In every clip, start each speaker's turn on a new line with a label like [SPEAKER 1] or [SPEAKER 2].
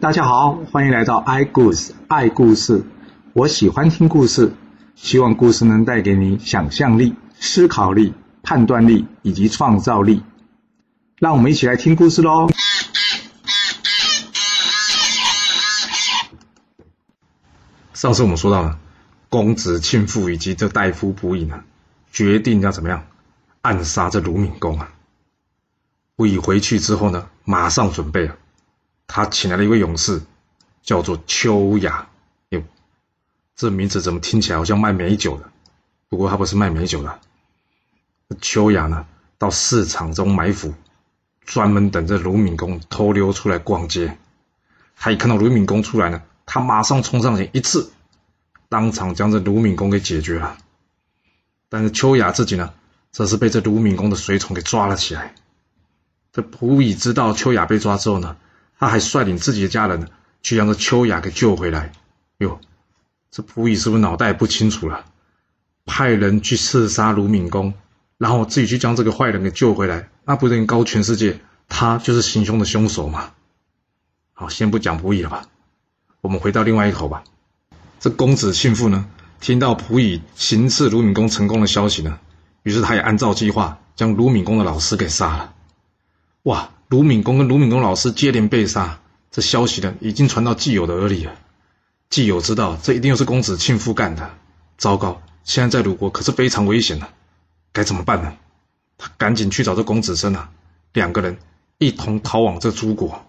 [SPEAKER 1] 大家好，欢迎来到 i 故事爱故事。我喜欢听故事，希望故事能带给你想象力、思考力、判断力以及创造力。让我们一起来听故事喽！上次我们说到了，公子庆父以及这大夫溥仪呢，决定要怎么样暗杀这鲁敏公啊。溥仪回去之后呢，马上准备了。他请来了一位勇士，叫做秋雅。哟，这名字怎么听起来好像卖美酒的？不过他不是卖美酒的。秋雅呢，到市场中埋伏，专门等着卢敏公偷溜出来逛街。他一看到卢敏公出来呢，他马上冲上前一刺，当场将这卢敏公给解决了。但是秋雅自己呢，则是被这卢敏公的随从给抓了起来。这溥仪知道秋雅被抓之后呢？他还率领自己的家人去将这秋雅给救回来。哟，这溥仪是不是脑袋不清楚了？派人去刺杀卢敏公，然后自己去将这个坏人给救回来，那不能告全世界他就是行凶的凶手吗？好，先不讲溥仪了吧，我们回到另外一头吧。这公子庆父呢，听到溥仪行刺卢敏公成功的消息呢，于是他也按照计划将卢敏公的老师给杀了。哇！卢敏公跟卢敏公老师接连被杀，这消息呢已经传到季友的耳里了。季友知道这一定又是公子庆父干的，糟糕！现在在鲁国可是非常危险的，该怎么办呢？他赶紧去找这公子申啊，两个人一同逃往这诸国。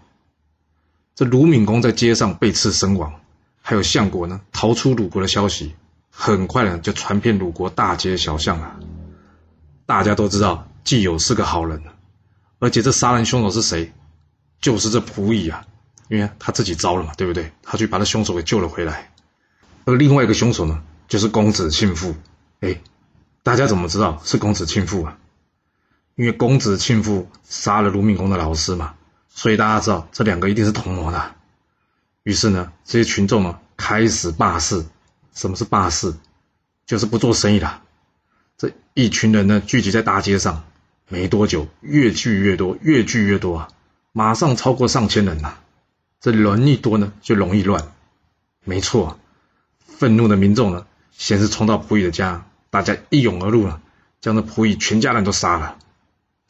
[SPEAKER 1] 这卢敏公在街上被刺身亡，还有相国呢逃出鲁国的消息，很快呢就传遍鲁国大街小巷了。大家都知道季友是个好人。而且这杀人凶手是谁？就是这溥仪啊，因为他自己招了嘛，对不对？他去把那凶手给救了回来。而另外一个凶手呢，就是公子庆父。哎，大家怎么知道是公子庆父啊？因为公子庆父杀了卢敏公的老师嘛，所以大家知道这两个一定是同谋的。于是呢，这些群众呢开始罢市。什么是罢市？就是不做生意了。这一群人呢聚集在大街上。没多久，越聚越多，越聚越多啊！马上超过上千人呐！这人一多呢，就容易乱。没错，愤怒的民众呢，先是冲到溥仪的家，大家一涌而入了，将这溥仪全家人都杀了。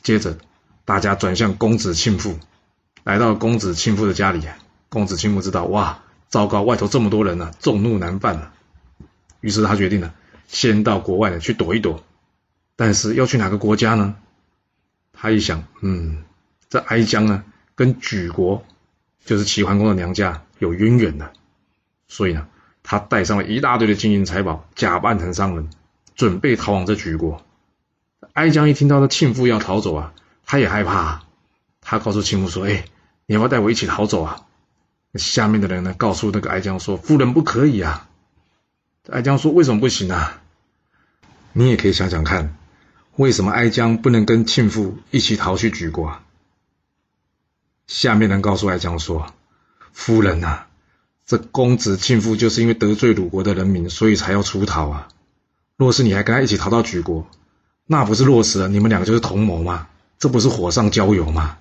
[SPEAKER 1] 接着，大家转向公子庆父，来到公子庆父的家里。公子庆父知道，哇，糟糕，外头这么多人呢，众怒难犯了。于是他决定呢，先到国外呢去躲一躲。但是要去哪个国家呢？他一想，嗯，这哀姜呢，跟莒国，就是齐桓公的娘家有渊源的，所以呢，他带上了一大堆的金银财宝，假扮成商人，准备逃往这莒国。哀姜一听到这庆父要逃走啊，他也害怕，他告诉庆父说：“哎，你要不要带我一起逃走啊？”下面的人呢，告诉那个哀姜说：“夫人不可以啊。”哀姜说：“为什么不行啊？”你也可以想想看。为什么哀姜不能跟庆父一起逃去莒国？下面人告诉哀姜说：“夫人呐，这公子庆父就是因为得罪鲁国的人民，所以才要出逃啊。若是你还跟他一起逃到莒国，那不是落实了你们两个就是同谋吗？这不是火上浇油吗？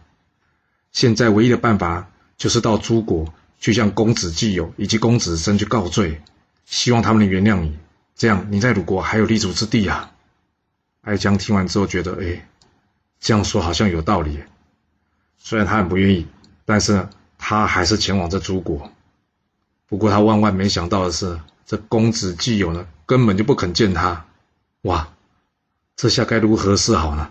[SPEAKER 1] 现在唯一的办法就是到诸国去向公子季友以及公子申去告罪，希望他们能原谅你，这样你在鲁国还有立足之地啊。”哀姜听完之后觉得，哎，这样说好像有道理。虽然他很不愿意，但是呢，他还是前往这诸国。不过他万万没想到的是，这公子季友呢，根本就不肯见他。哇，这下该如何是好呢？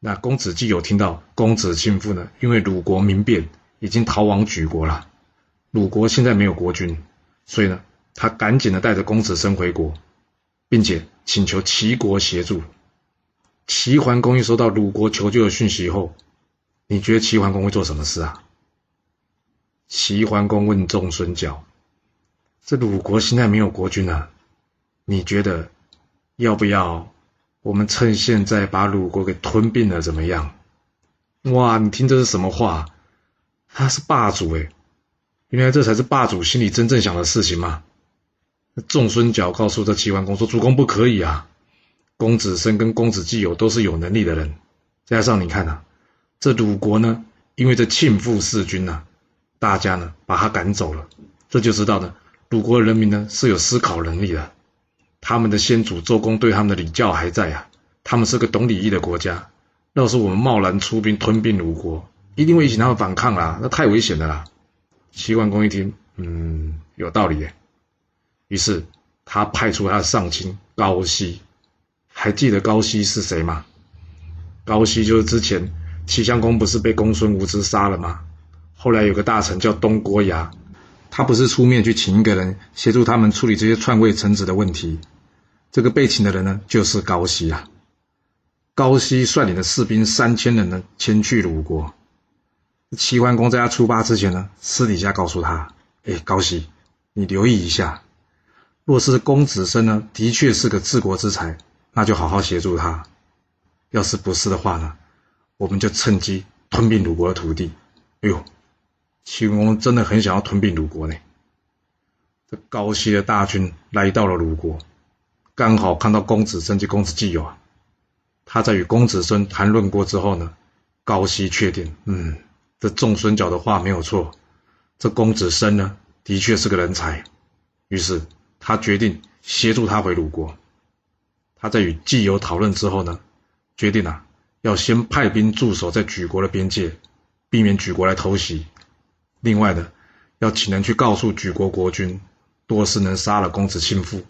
[SPEAKER 1] 那公子季友听到公子庆父呢，因为鲁国民变，已经逃往莒国了。鲁国现在没有国君，所以呢，他赶紧的带着公子申回国。并且请求齐国协助。齐桓公一收到鲁国求救的讯息后，你觉得齐桓公会做什么事啊？齐桓公问仲孙角：“这鲁国现在没有国君啊，你觉得要不要我们趁现在把鲁国给吞并了？怎么样？”哇，你听这是什么话？他是霸主哎，原来这才是霸主心里真正想的事情吗？仲孙角告诉这齐桓公说：“主公不可以啊！公子申跟公子季友都是有能力的人，加上你看呐，这鲁国呢，因为这庆父弑君呐，大家呢把他赶走了，这就知道呢，鲁国人民呢是有思考能力的，他们的先祖周公对他们的礼教还在啊，他们是个懂礼义的国家。要是我们贸然出兵吞并鲁国，一定会引起他们反抗啦，那太危险的啦。齐桓公一听，嗯，有道理。于是他派出他的上卿高息，还记得高息是谁吗？高息就是之前齐襄公不是被公孙无知杀了吗？后来有个大臣叫东郭牙，他不是出面去请一个人协助他们处理这些篡位臣子的问题，这个被请的人呢，就是高息啊。高息率领的士兵三千人呢，前去鲁国。齐桓公在他出发之前呢，私底下告诉他：“哎，高息，你留意一下，若是公子申呢，的确是个治国之才，那就好好协助他；要是不是的话呢，我们就趁机吞并鲁国的土地。”哎呦，齐桓公真的很想要吞并鲁国呢。这高息的大军来到了鲁国，刚好看到公子申及公子季友啊。他在与公子申谈论过之后呢，高息确定，嗯。这众孙角的话没有错，这公子申呢，的确是个人才。于是他决定协助他回鲁国。他在与季友讨论之后呢，决定啊，要先派兵驻守在举国的边界，避免举国来偷袭。另外呢，要请人去告诉举国国君，多是能杀了公子庆父，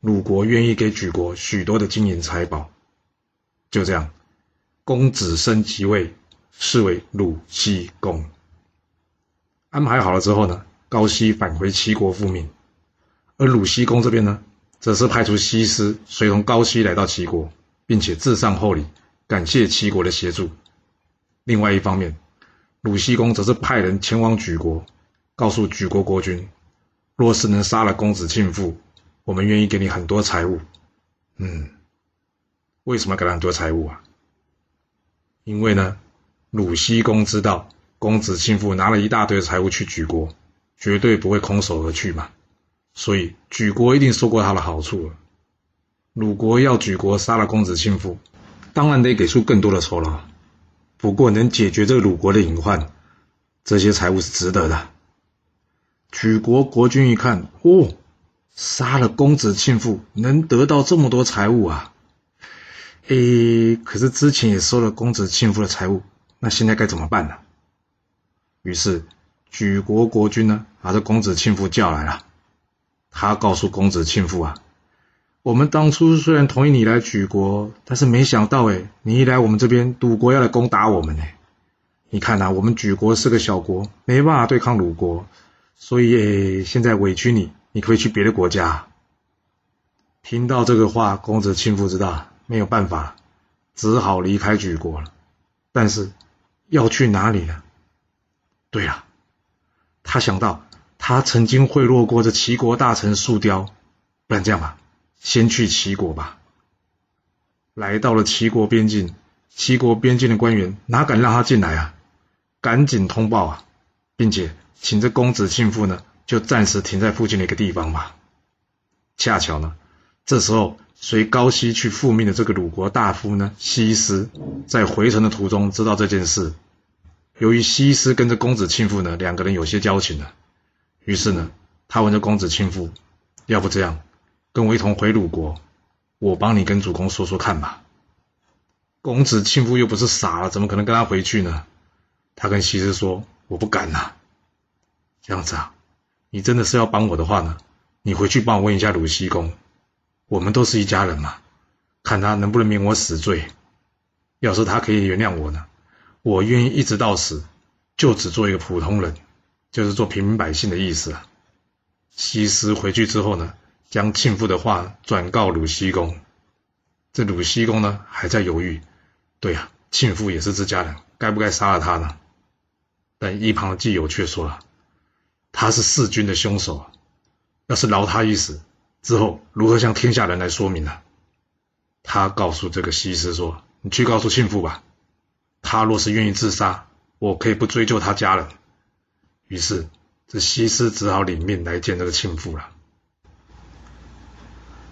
[SPEAKER 1] 鲁国愿意给举国许多的金银财宝。就这样，公子申即位。是为鲁西公。安排好了之后呢，高息返回齐国复命，而鲁西公这边呢，则是派出西施随同高息来到齐国，并且致上厚礼，感谢齐国的协助。另外一方面，鲁西公则是派人前往莒国，告诉莒国国君，若是能杀了公子庆父，我们愿意给你很多财物。嗯，为什么给他很多财物啊？因为呢？鲁西公知道公子庆父拿了一大堆财物去举国，绝对不会空手而去嘛，所以举国一定受过他的好处了。鲁国要举国杀了公子庆父，当然得给出更多的酬劳。不过能解决这个鲁国的隐患，这些财物是值得的。举国国君一看，哦，杀了公子庆父能得到这么多财物啊！诶，可是之前也收了公子庆父的财物。那现在该怎么办呢？于是举国国君呢，把这公子庆父叫来了。他告诉公子庆父啊，我们当初虽然同意你来举国，但是没想到哎，你一来我们这边，鲁国要来攻打我们呢。你看呐，我们举国是个小国，没办法对抗鲁国，所以现在委屈你，你可以去别的国家。听到这个话，公子庆父知道没有办法，只好离开举国了。但是。要去哪里呢？对了，他想到他曾经贿赂过这齐国大臣树雕，不然这样吧，先去齐国吧。来到了齐国边境，齐国边境的官员哪敢让他进来啊？赶紧通报啊，并且请这公子庆父呢，就暂时停在附近的一个地方吧。恰巧呢，这时候。随高息去复命的这个鲁国大夫呢，西施在回程的途中知道这件事。由于西施跟着公子庆父呢两个人有些交情了，于是呢，他问这公子庆父：“要不这样，跟我一同回鲁国，我帮你跟主公说说看吧。”公子庆父又不是傻了，怎么可能跟他回去呢？他跟西施说：“我不敢呐。”这样子啊，你真的是要帮我的话呢，你回去帮我问一下鲁西公。我们都是一家人嘛，看他能不能免我死罪。要是他可以原谅我呢，我愿意一直到死，就只做一个普通人，就是做平民百姓的意思啊。西施回去之后呢，将庆父的话转告鲁西公。这鲁西公呢，还在犹豫。对呀，庆父也是自家人，该不该杀了他呢？但一旁的季友却说了，他是弑君的凶手啊，要是饶他一死。之后如何向天下人来说明呢？他告诉这个西施说：“你去告诉庆父吧，他若是愿意自杀，我可以不追究他家人。”于是这西施只好领命来见这个庆父了。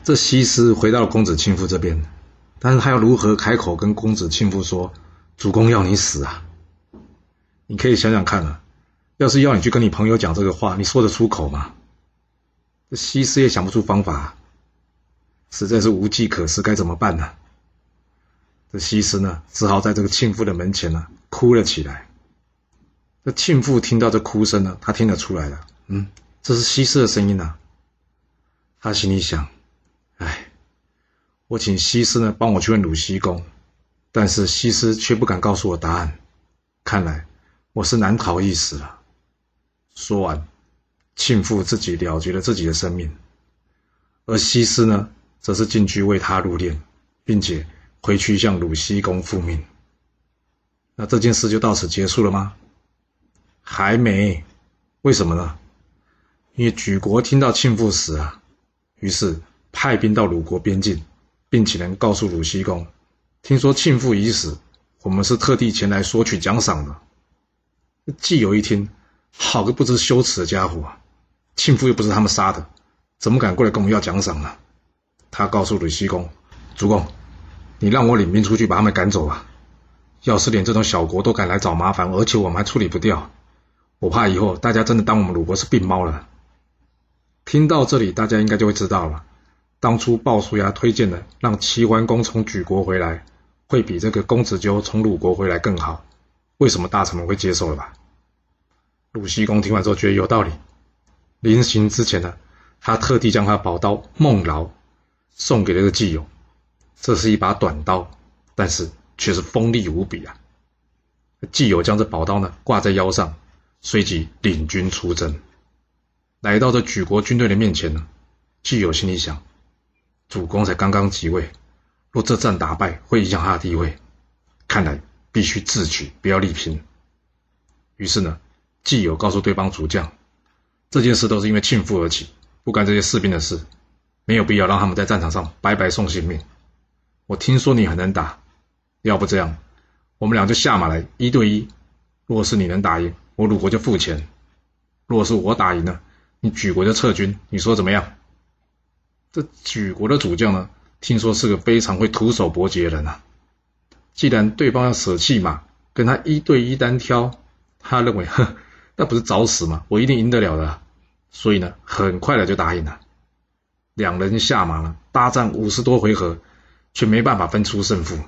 [SPEAKER 1] 这西施回到了公子庆父这边，但是他要如何开口跟公子庆父说：“主公要你死啊？”你可以想想看啊，要是要你去跟你朋友讲这个话，你说得出口吗？这西施也想不出方法，实在是无计可施，该怎么办呢？这西施呢，只好在这个庆父的门前呢，哭了起来。这庆父听到这哭声呢，他听得出来了，嗯，这是西施的声音呐。他心里想：哎，我请西施呢帮我去问鲁西公，但是西施却不敢告诉我答案，看来我是难逃一死了。说完，庆父自己了结了自己的生命，而西施呢，则是进去为他入殓，并且回去向鲁西公复命。那这件事就到此结束了吗？还没，为什么呢？因为举国听到庆父死啊。于是派兵到鲁国边境，并且能告诉鲁西公，听说庆父已死，我们是特地前来索取奖赏的。季友一听，好个不知羞耻的家伙！庆父又不是他们杀的，怎么敢过来跟我们要奖赏呢？他告诉鲁西公：“主公，你让我领兵出去把他们赶走吧。要是连这种小国都敢来找麻烦，而且我们还处理不掉，我怕以后大家真的当我们鲁国是病猫了。”听到这里，大家应该就会知道了。当初鲍叔牙推荐的让齐桓公从举国回来，会比这个公子纠从鲁国回来更好。为什么大臣们会接受了吧？鲁西公听完之后觉得有道理。临行之前呢，他特地将他宝刀孟劳送给了这个季友。这是一把短刀，但是却是锋利无比啊。季友将这宝刀呢挂在腰上，随即领军出征。来到这举国军队的面前呢，季友心里想：主公才刚刚即位，若这战打败，会影响他的地位，看来必须智取，不要力拼。于是呢，季友告诉对方主将，这件事都是因为庆父而起，不干这些士兵的事，没有必要让他们在战场上白白送性命。我听说你很能打，要不这样，我们俩就下马来一对一。若是你能打赢，我鲁国就付钱；若是我打赢了，你举国就撤军，你说怎么样？这举国的主将呢？听说是个非常会徒手搏击的人啊。既然对方要舍弃马，跟他一对一单挑，他认为，呵，那不是找死吗？我一定赢得了的。所以呢，很快的就答应了。两人下马了，大战五十多回合，却没办法分出胜负。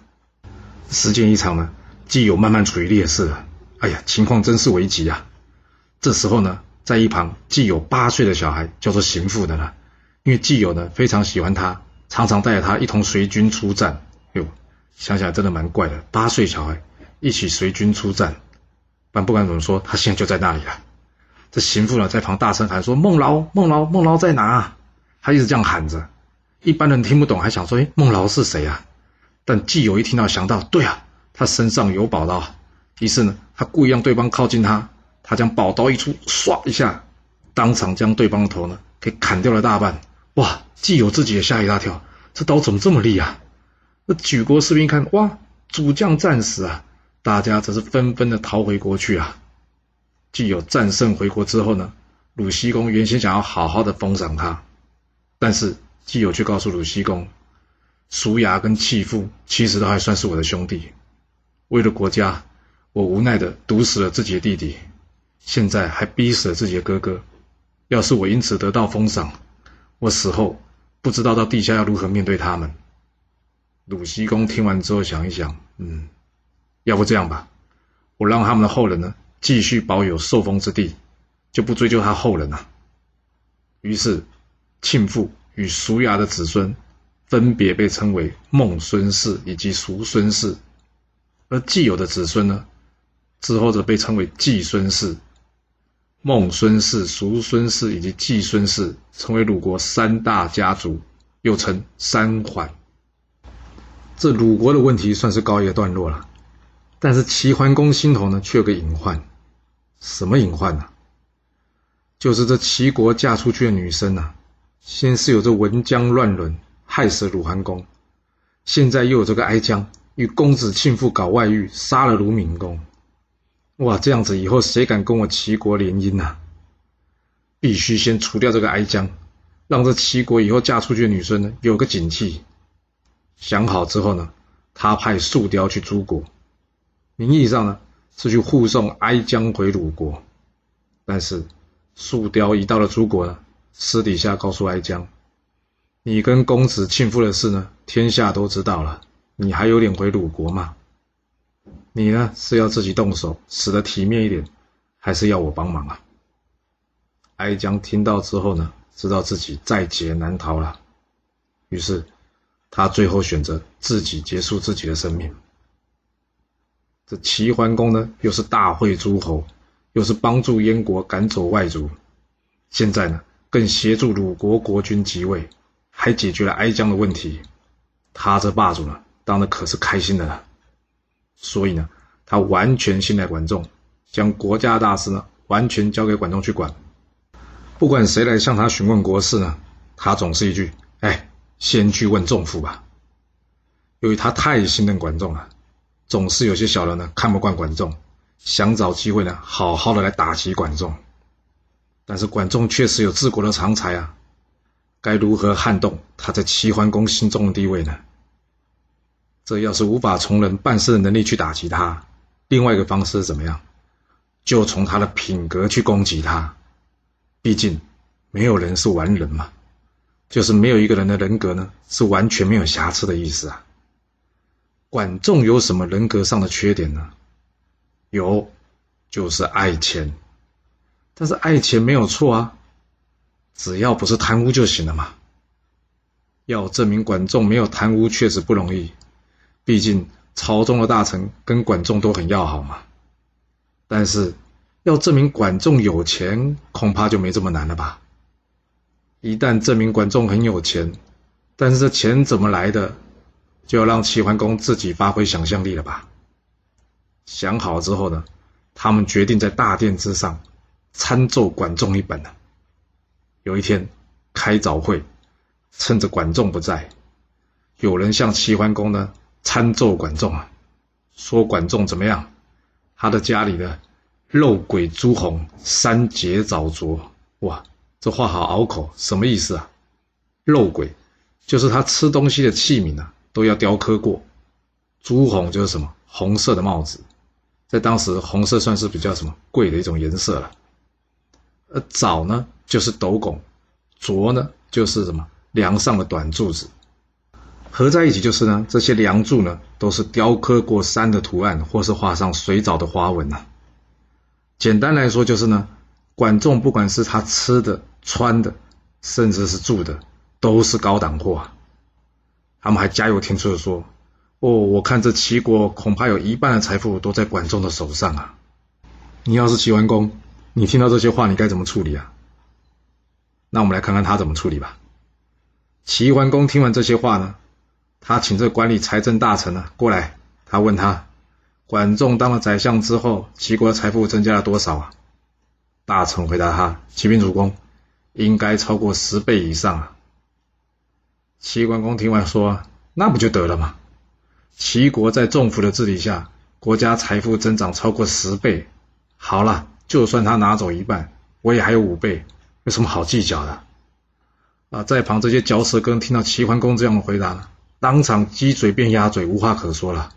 [SPEAKER 1] 时间一长呢，季友慢慢处于劣势了。哎呀，情况真是危急啊！这时候呢。在一旁，既有八岁的小孩叫做行父的呢，因为既有呢非常喜欢他，常常带着他一同随军出战。哟，想起来真的蛮怪的，八岁小孩一起随军出战。但不管怎么说，他现在就在那里了。这行父呢在旁大声喊说：“孟劳，孟劳，孟劳在哪？”他一直这样喊着，一般人听不懂，还想说：“哎，孟劳是谁啊？”但既有一听到，想到对啊，他身上有宝刀，于是呢，他故意让对方靠近他。他将宝刀一出，唰一下，当场将对方的头呢给砍掉了大半。哇！既有自己也吓一大跳，这刀怎么这么利啊？那举国士兵看，哇，主将战死啊！大家则是纷纷的逃回国去啊。既有战胜回国之后呢，鲁西公原先想要好好的封赏他，但是既有却告诉鲁西公，叔牙跟弃父其实都还算是我的兄弟，为了国家，我无奈的毒死了自己的弟弟。现在还逼死了自己的哥哥，要是我因此得到封赏，我死后不知道到地下要如何面对他们。鲁西公听完之后想一想，嗯，要不这样吧，我让他们的后人呢继续保有受封之地，就不追究他后人了。于是，庆父与叔牙的子孙分别被称为孟孙氏以及叔孙氏，而既有的子孙呢，之后则被称为季孙氏。孟孙氏、叔孙氏以及季孙氏成为鲁国三大家族，又称三桓。这鲁国的问题算是告一个段落了。但是齐桓公心头呢，却有个隐患。什么隐患呢？就是这齐国嫁出去的女生啊，先是有这文姜乱伦，害死鲁桓公；现在又有这个哀姜与公子庆父搞外遇，杀了鲁闵公。哇，这样子以后谁敢跟我齐国联姻呐？必须先除掉这个哀姜，让这齐国以后嫁出去的女生呢有个警惕。想好之后呢，他派树雕去诸国，名义上呢是去护送哀姜回鲁国，但是树雕一到了诸国呢，私底下告诉哀姜：“你跟公子庆父的事呢，天下都知道了，你还有脸回鲁国吗？你呢是要自己动手，死得体面一点，还是要我帮忙啊？”哀姜听到之后呢，知道自己在劫难逃了，于是他最后选择自己结束自己的生命。这齐桓公呢，又是大会诸侯，又是帮助燕国赶走外族，现在呢，更协助鲁国国君即位，还解决了哀姜的问题，他这霸主呢，当的可是开心的呢。所以呢，他完全信赖管仲，将国家大事呢，完全交给管仲去管。不管谁来向他询问国事呢，他总是一句：“哎，先去问仲父吧。”由于他太信任管仲了，总是有些小人呢看不惯管仲，想找机会呢好好的来打击管仲。但是管仲确实有治国的长才啊，该如何撼动他在齐桓公心中的地位呢？这要是无法从人办事的能力去打击他，另外一个方式是怎么样？就从他的品格去攻击他。毕竟，没有人是完人嘛，就是没有一个人的人格呢是完全没有瑕疵的意思啊。管仲有什么人格上的缺点呢？有，就是爱钱。但是爱钱没有错啊，只要不是贪污就行了嘛。要证明管仲没有贪污确实不容易，毕竟朝中的大臣跟管仲都很要好嘛。但是。要证明管仲有钱，恐怕就没这么难了吧？一旦证明管仲很有钱，但是这钱怎么来的，就要让齐桓公自己发挥想象力了吧？想好之后呢，他们决定在大殿之上参奏管仲一本呢。有一天开早会，趁着管仲不在，有人向齐桓公呢参奏管仲啊，说管仲怎么样？他的家里呢？肉鬼朱红，三节早着。哇，这话好拗口，什么意思啊？肉鬼就是他吃东西的器皿啊，都要雕刻过。朱红就是什么？红色的帽子，在当时红色算是比较什么贵的一种颜色了。而早呢，就是斗拱；着呢，就是什么梁上的短柱子。合在一起就是呢，这些梁柱呢，都是雕刻过山的图案，或是画上水藻的花纹呐。简单来说就是呢，管仲不管是他吃的、穿的，甚至是住的，都是高档货啊。他们还加油添醋的说：“哦，我看这齐国恐怕有一半的财富都在管仲的手上啊！你要是齐桓公，你听到这些话，你该怎么处理啊？”那我们来看看他怎么处理吧。齐桓公听完这些话呢，他请这管理财政大臣呢过来，他问他。管仲当了宰相之后，齐国财富增加了多少啊？大臣回答他：“启禀主公，应该超过十倍以上啊。”齐桓公听完说：“那不就得了吗？齐国在仲父的治理下，国家财富增长超过十倍。好了，就算他拿走一半，我也还有五倍，有什么好计较的？”啊，在旁这些嚼舌根听到齐桓公这样的回答，当场鸡嘴变鸭嘴，无话可说了。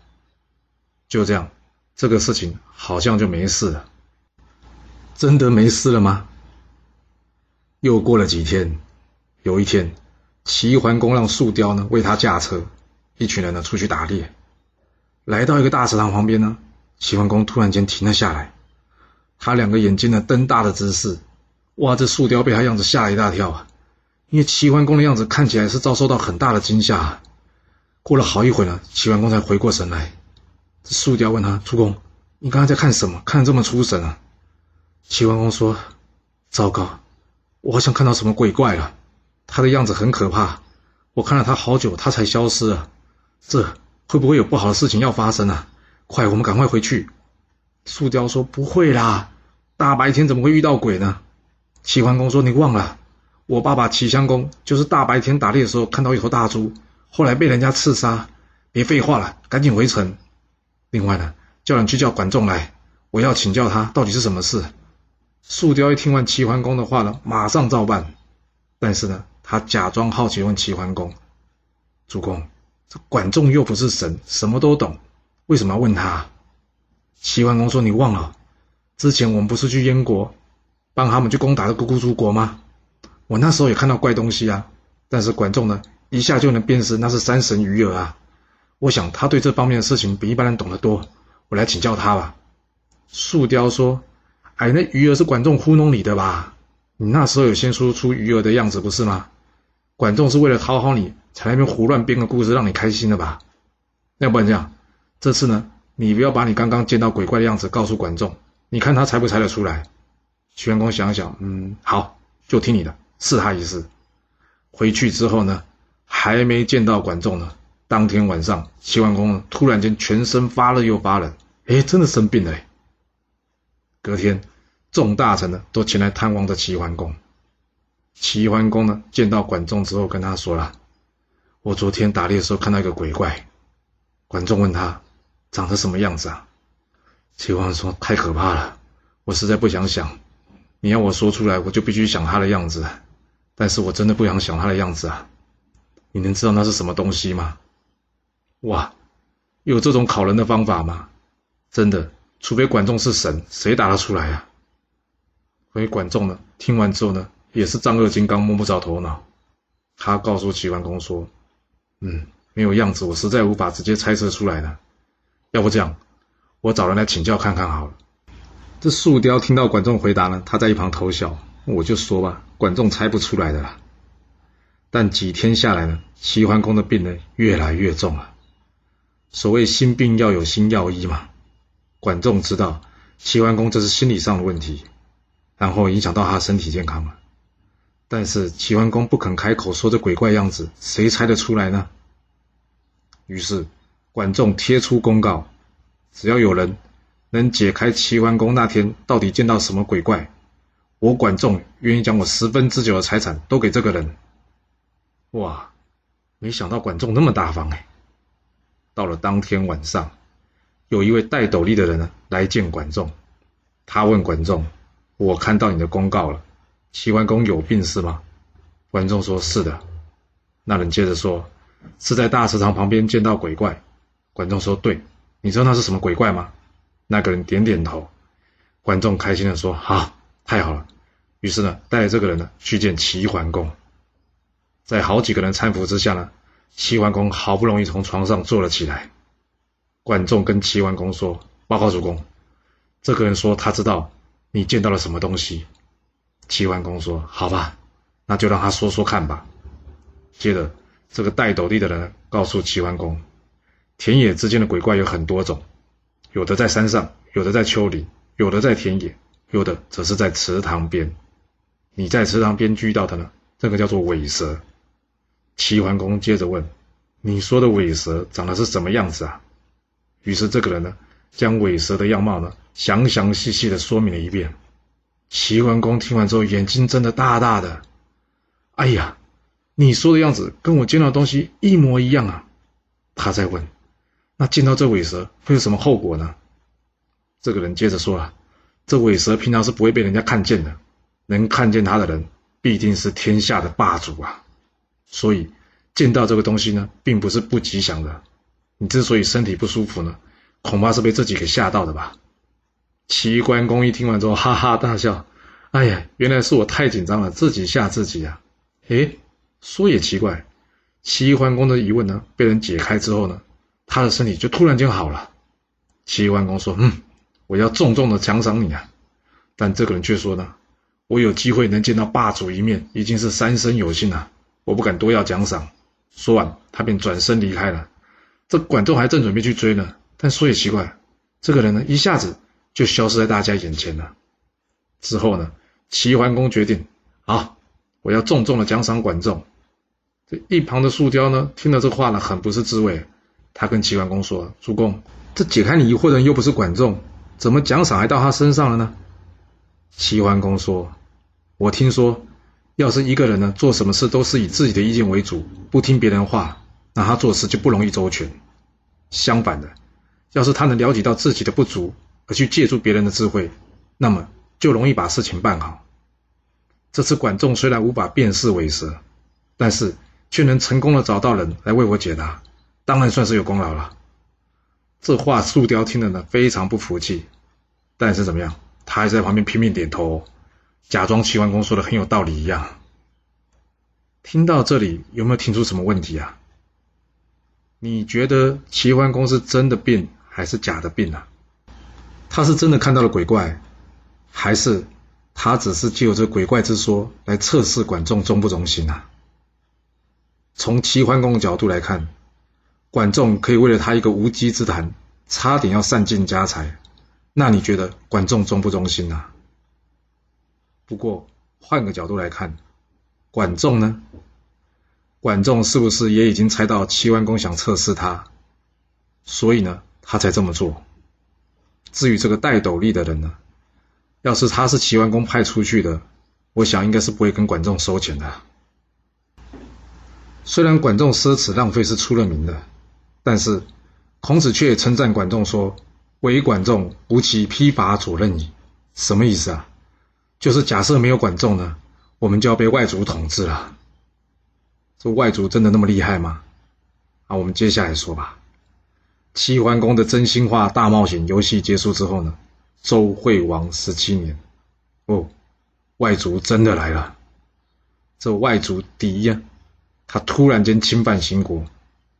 [SPEAKER 1] 就这样，这个事情好像就没事了。真的没事了吗？又过了几天，有一天，齐桓公让树雕呢为他驾车，一群人呢出去打猎，来到一个大池塘旁边呢，齐桓公突然间停了下来，他两个眼睛呢瞪大的姿势，哇！这树雕被他样子吓了一大跳啊，因为齐桓公的样子看起来是遭受到很大的惊吓。过了好一会呢，齐桓公才回过神来。树雕问他：“主公，你刚才在看什么？看得这么出神啊？”齐桓公说：“糟糕，我好像看到什么鬼怪了。他的样子很可怕，我看了他好久，他才消失啊。这会不会有不好的事情要发生啊？快，我们赶快回去。”树雕说：“不会啦，大白天怎么会遇到鬼呢？”齐桓公说：“你忘了，我爸爸齐襄公就是大白天打猎的时候看到一头大猪，后来被人家刺杀。别废话了，赶紧回城。”另外呢，叫人去叫管仲来，我要请教他到底是什么事。树雕一听完齐桓公的话呢，马上照办。但是呢，他假装好奇问齐桓公：“主公，这管仲又不是神，什么都懂，为什么要问他？”齐桓公说：“你忘了，之前我们不是去燕国，帮他们去攻打了姑姑诸国吗？我那时候也看到怪东西啊，但是管仲呢，一下就能辨识那是山神鱼儿啊。我想他对这方面的事情比一般人懂得多，我来请教他吧。树雕说：“哎，那鱼儿是管仲糊弄你的吧？你那时候有先说出鱼儿的样子不是吗？管仲是为了讨好你，才那边胡乱编个故事让你开心的吧？要不然这样，这次呢，你不要把你刚刚见到鬼怪的样子告诉管仲，你看他猜不猜得出来？”齐桓公想想，嗯，好，就听你的，试他一试。回去之后呢，还没见到管仲呢。当天晚上，齐桓公突然间全身发热又发冷，哎，真的生病了。隔天，众大臣呢都前来探望着齐桓公。齐桓公呢见到管仲之后，跟他说了：“我昨天打猎的时候看到一个鬼怪。”管仲问他：“长得什么样子啊？”齐桓公说：“太可怕了，我实在不想想。你要我说出来，我就必须想他的样子。但是我真的不想想他的样子啊。你能知道那是什么东西吗？”哇，有这种考人的方法吗？真的，除非管仲是神，谁答得出来啊？所以管仲呢，听完之后呢，也是丈二金刚摸不着头脑。他告诉齐桓公说：“嗯，没有样子，我实在无法直接猜测出来的。要不这样，我找人来请教看看好了。”这树雕听到管仲回答呢，他在一旁偷笑。我就说吧，管仲猜不出来的啦。但几天下来呢，齐桓公的病呢，越来越重了。所谓心病要有心药医嘛，管仲知道齐桓公这是心理上的问题，然后影响到他身体健康了。但是齐桓公不肯开口说这鬼怪样子，谁猜得出来呢？于是管仲贴出公告，只要有人能解开齐桓公那天到底见到什么鬼怪，我管仲愿意将我十分之九的财产都给这个人。哇，没想到管仲那么大方哎。到了当天晚上，有一位戴斗笠的人呢来见管仲。他问管仲：“我看到你的公告了，齐桓公有病是吗？”管仲说：“是的。”那人接着说：“是在大池塘旁边见到鬼怪。”管仲说：“对，你知道那是什么鬼怪吗？”那个人点点头。管仲开心的说：“好，太好了。”于是呢，带着这个人呢去见齐桓公。在好几个人搀扶之下呢。齐桓公好不容易从床上坐了起来，管仲跟齐桓公说：“报告主公，这个人说他知道你见到了什么东西。”齐桓公说：“好吧，那就让他说说看吧。”接着，这个戴斗笠的人告诉齐桓公：“田野之间的鬼怪有很多种，有的在山上，有的在丘陵，有的在田野，有的则是在池塘边。你在池塘边遇到的呢，这个叫做尾蛇。”齐桓公接着问：“你说的尾蛇长得是什么样子啊？”于是这个人呢，将尾蛇的样貌呢，详详细细的说明了一遍。齐桓公听完之后，眼睛睁得大大的。哎呀，你说的样子跟我见到的东西一模一样啊！他在问：“那见到这尾蛇会有什么后果呢？”这个人接着说啊：“这尾蛇平常是不会被人家看见的，能看见它的人，必定是天下的霸主啊！”所以见到这个东西呢，并不是不吉祥的。你之所以身体不舒服呢，恐怕是被自己给吓到的吧？齐桓公一听完之后，哈哈大笑：“哎呀，原来是我太紧张了，自己吓自己啊！”诶，说也奇怪，齐桓公的疑问呢，被人解开之后呢，他的身体就突然间好了。齐桓公说：“嗯，我要重重的奖赏你啊！”但这个人却说呢：“我有机会能见到霸主一面，已经是三生有幸了。”我不敢多要奖赏。说完，他便转身离开了。这管仲还正准备去追呢，但说也奇怪，这个人呢，一下子就消失在大家眼前了。之后呢，齐桓公决定，好，我要重重的奖赏管仲。这一旁的树雕呢，听了这话呢，很不是滋味。他跟齐桓公说：“主公，这解开你疑惑的人又不是管仲，怎么奖赏还到他身上了呢？”齐桓公说：“我听说。”要是一个人呢，做什么事都是以自己的意见为主，不听别人话，那他做事就不容易周全。相反的，要是他能了解到自己的不足，而去借助别人的智慧，那么就容易把事情办好。这次管仲虽然无法辨识伪蛇，但是却能成功的找到人来为我解答，当然算是有功劳了。这话树雕听了呢，非常不服气，但是怎么样，他还在旁边拼命点头。假装齐桓公说的很有道理一样。听到这里，有没有听出什么问题啊？你觉得齐桓公是真的病还是假的病啊？他是真的看到了鬼怪，还是他只是借由这鬼怪之说来测试管仲忠不忠心啊？从齐桓公的角度来看，管仲可以为了他一个无稽之谈，差点要散尽家财，那你觉得管仲忠不忠心啊？不过换个角度来看，管仲呢？管仲是不是也已经猜到齐桓公想测试他，所以呢，他才这么做？至于这个戴斗笠的人呢，要是他是齐桓公派出去的，我想应该是不会跟管仲收钱的。虽然管仲奢侈浪费是出了名的，但是孔子却称赞管仲说：“唯管仲，无其披发左任矣。”什么意思啊？就是假设没有管仲呢，我们就要被外族统治了。这外族真的那么厉害吗？啊，我们接下来说吧。齐桓公的真心话大冒险游戏结束之后呢，周惠王十七年，哦，外族真的来了。这外族第一啊。他突然间侵犯秦国，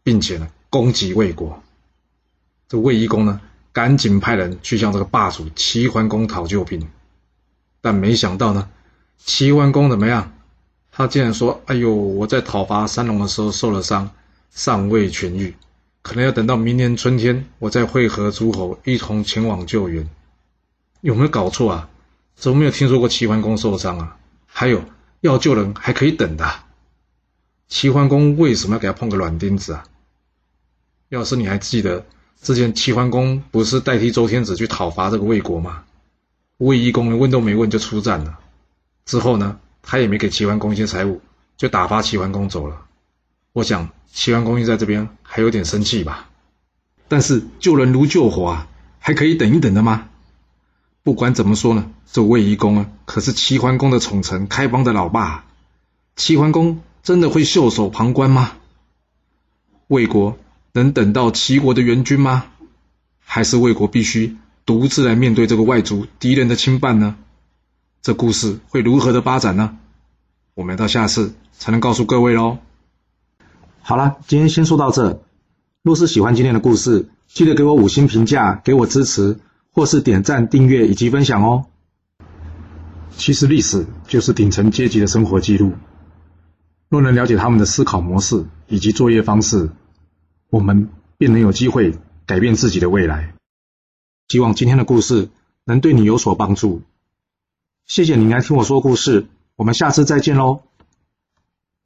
[SPEAKER 1] 并且呢攻击魏国。这魏懿公呢赶紧派人去向这个霸主齐桓公讨救兵，但没想到呢，齐桓公怎么样？他竟然说：“哎呦，我在讨伐三龙的时候受了伤，尚未痊愈，可能要等到明年春天，我再会合诸侯，一同前往救援。”有没有搞错啊？怎么没有听说过齐桓公受伤啊？还有要救人还可以等的。齐桓公为什么要给他碰个软钉子啊？要是你还记得之前齐桓公不是代替周天子去讨伐这个魏国吗？魏懿公问都没问就出战了，之后呢，他也没给齐桓公一些财物，就打发齐桓公走了。我想齐桓公在这边还有点生气吧。但是救人如救火啊，还可以等一等的吗？不管怎么说呢，这魏懿公啊，可是齐桓公的宠臣，开邦的老爸，齐桓公。真的会袖手旁观吗？魏国能等到齐国的援军吗？还是魏国必须独自来面对这个外族敌人的侵犯呢？这故事会如何的发展呢？我们到下次才能告诉各位喽。
[SPEAKER 2] 好了，今天先说到这。若是喜欢今天的故事，记得给我五星评价，给我支持，或是点赞、订阅以及分享哦。其实历史就是顶层阶级的生活记录。若能了解他们的思考模式以及作业方式，我们便能有机会改变自己的未来。希望今天的故事能对你有所帮助。谢谢你来听我说故事，我们下次再见喽。